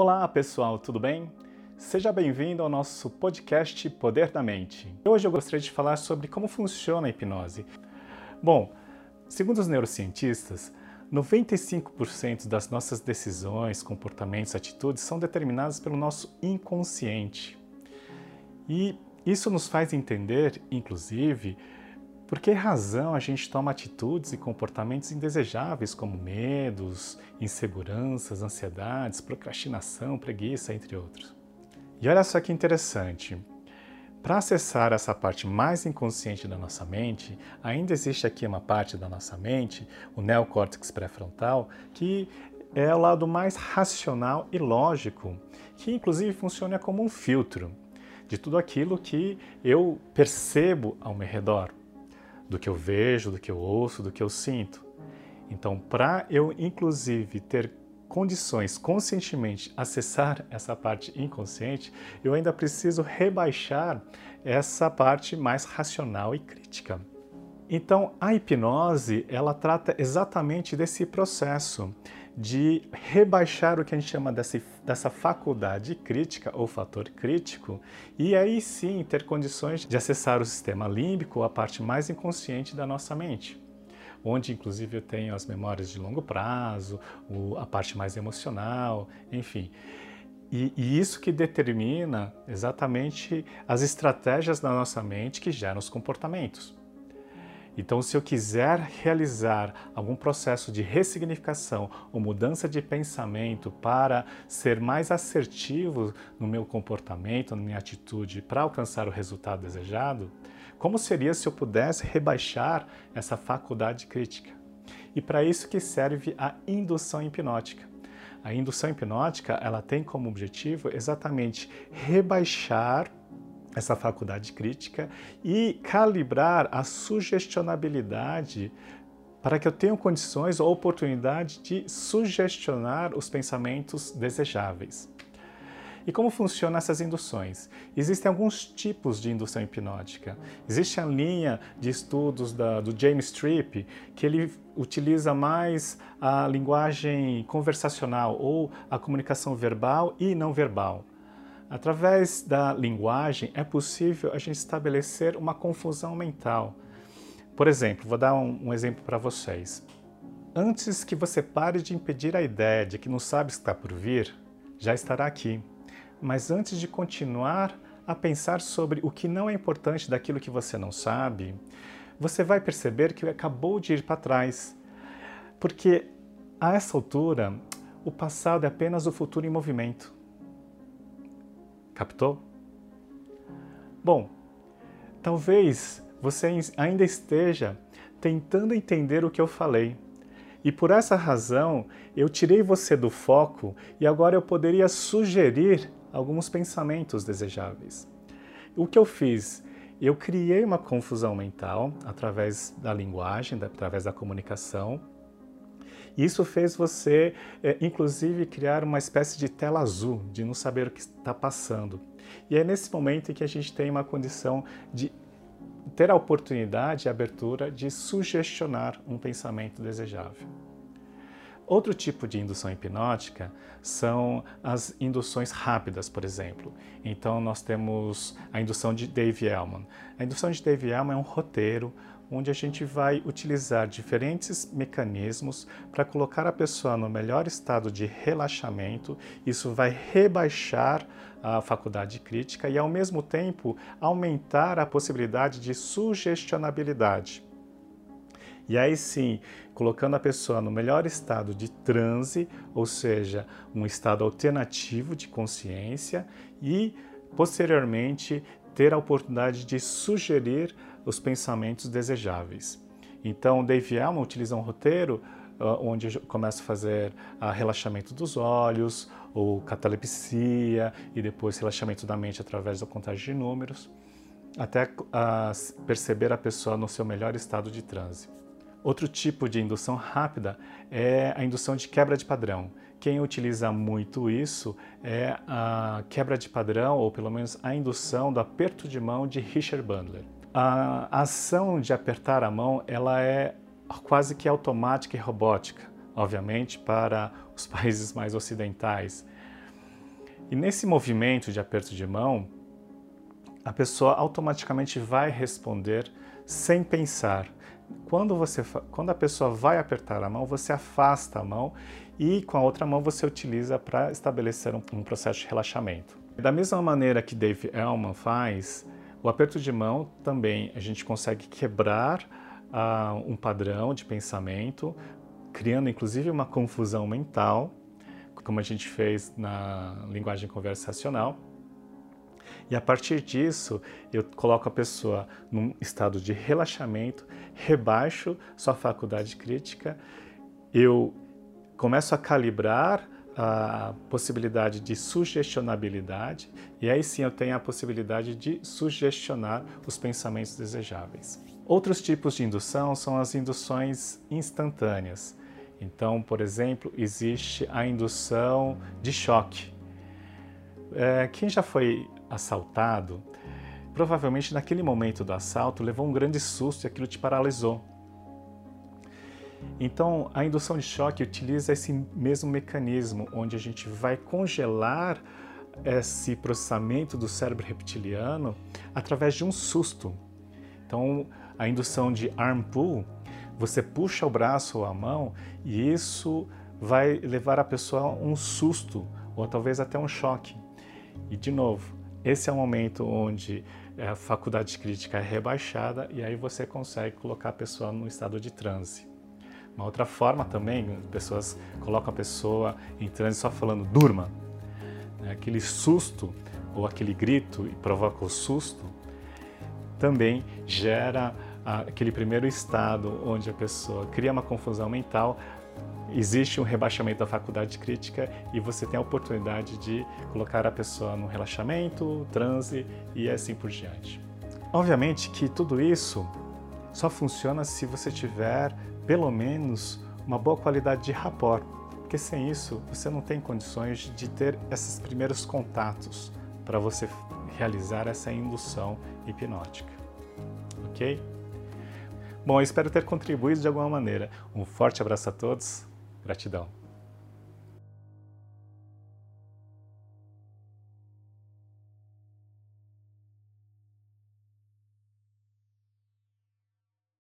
Olá pessoal, tudo bem? Seja bem-vindo ao nosso podcast Poder da Mente. Hoje eu gostaria de falar sobre como funciona a hipnose. Bom, segundo os neurocientistas, 95% das nossas decisões, comportamentos, atitudes são determinadas pelo nosso inconsciente. E isso nos faz entender, inclusive, por que razão a gente toma atitudes e comportamentos indesejáveis como medos, inseguranças, ansiedades, procrastinação, preguiça, entre outros. E olha só que interessante. Para acessar essa parte mais inconsciente da nossa mente, ainda existe aqui uma parte da nossa mente, o neocórtex pré-frontal, que é o lado mais racional e lógico, que inclusive funciona como um filtro de tudo aquilo que eu percebo ao meu redor do que eu vejo, do que eu ouço, do que eu sinto. Então, para eu, inclusive, ter condições conscientemente acessar essa parte inconsciente, eu ainda preciso rebaixar essa parte mais racional e crítica. Então, a hipnose, ela trata exatamente desse processo de rebaixar o que a gente chama dessa, dessa faculdade crítica ou fator crítico e aí sim ter condições de acessar o sistema límbico, a parte mais inconsciente da nossa mente onde inclusive eu tenho as memórias de longo prazo, a parte mais emocional, enfim. E, e, isso que determina exatamente as estratégias da nossa mente que geram os comportamentos. Então, se eu quiser realizar algum processo de ressignificação ou mudança de pensamento para ser mais assertivo no meu comportamento, na minha atitude, para alcançar o resultado desejado, como seria se eu pudesse rebaixar essa faculdade crítica? E para isso que serve a indução hipnótica. A indução hipnótica, ela tem como objetivo exatamente rebaixar essa faculdade crítica e calibrar a sugestionabilidade para que eu tenha condições ou oportunidade de sugestionar os pensamentos desejáveis. E como funcionam essas induções? Existem alguns tipos de indução hipnótica. Existe a linha de estudos da, do James Tripp, que ele utiliza mais a linguagem conversacional ou a comunicação verbal e não verbal. Através da linguagem é possível a gente estabelecer uma confusão mental. Por exemplo, vou dar um, um exemplo para vocês. Antes que você pare de impedir a ideia de que não sabe que está por vir, já estará aqui. Mas antes de continuar a pensar sobre o que não é importante daquilo que você não sabe, você vai perceber que acabou de ir para trás. Porque a essa altura, o passado é apenas o futuro em movimento. Captou? Bom, talvez você ainda esteja tentando entender o que eu falei. E por essa razão, eu tirei você do foco e agora eu poderia sugerir alguns pensamentos desejáveis. O que eu fiz? Eu criei uma confusão mental através da linguagem, através da comunicação, isso fez você, é, inclusive, criar uma espécie de tela azul, de não saber o que está passando. E é nesse momento que a gente tem uma condição de ter a oportunidade e abertura de sugestionar um pensamento desejável. Outro tipo de indução hipnótica são as induções rápidas, por exemplo. Então, nós temos a indução de Dave Elman. A indução de Dave Elman é um roteiro onde a gente vai utilizar diferentes mecanismos para colocar a pessoa no melhor estado de relaxamento. Isso vai rebaixar a faculdade crítica e, ao mesmo tempo, aumentar a possibilidade de sugestionabilidade. E aí sim, colocando a pessoa no melhor estado de transe, ou seja, um estado alternativo de consciência, e posteriormente ter a oportunidade de sugerir os pensamentos desejáveis. Então, Dave Elman utiliza um roteiro uh, onde eu começo a fazer uh, relaxamento dos olhos, ou catalepsia, e depois relaxamento da mente através da contagem de números, até uh, perceber a pessoa no seu melhor estado de transe. Outro tipo de indução rápida é a indução de quebra de padrão. Quem utiliza muito isso é a quebra de padrão, ou pelo menos a indução do aperto de mão de Richard Bandler. A ação de apertar a mão ela é quase que automática e robótica, obviamente, para os países mais ocidentais. E nesse movimento de aperto de mão, a pessoa automaticamente vai responder sem pensar. Quando, você, quando a pessoa vai apertar a mão, você afasta a mão e com a outra mão você utiliza para estabelecer um, um, processo de relaxamento. Da mesma maneira que Dave Elman faz, o aperto de mão também a gente consegue quebrar uh, um padrão de pensamento, criando inclusive uma confusão mental, como a gente fez na linguagem conversacional. E a partir disso, eu coloco a pessoa num estado de relaxamento, rebaixo sua faculdade crítica, eu começo a calibrar a possibilidade de sugestionabilidade e aí sim eu tenho a possibilidade de sugestionar os pensamentos desejáveis. Outros tipos de indução são as induções instantâneas. Então, por exemplo, existe a indução de choque. É, quem já foi assaltado, provavelmente naquele momento do assalto levou um grande susto e aquilo te paralisou. Então, a indução de choque utiliza esse mesmo mecanismo, onde a gente vai congelar esse processamento do cérebro reptiliano através de um susto. Então, a indução de arm pull, você puxa o braço ou a mão e isso vai levar a pessoa a um susto ou talvez até um choque. E de novo, esse é o momento onde a faculdade crítica é rebaixada e aí você consegue colocar a pessoa no estado de transe. Uma outra forma também, pessoas colocam a pessoa em transe só falando durma. Né? Aquele susto ou aquele grito e provoca o susto também gera aquele primeiro estado onde a pessoa cria uma confusão mental, existe um rebaixamento da faculdade crítica e você tem a oportunidade de colocar a pessoa no relaxamento, transe e assim por diante. Obviamente que tudo isso só funciona se você tiver pelo menos uma boa qualidade de rapport, porque sem isso você não tem condições de ter esses primeiros contatos para você realizar essa indução hipnótica. Ok? Bom, eu espero ter contribuído de alguma maneira. Um forte abraço a todos. Gratidão.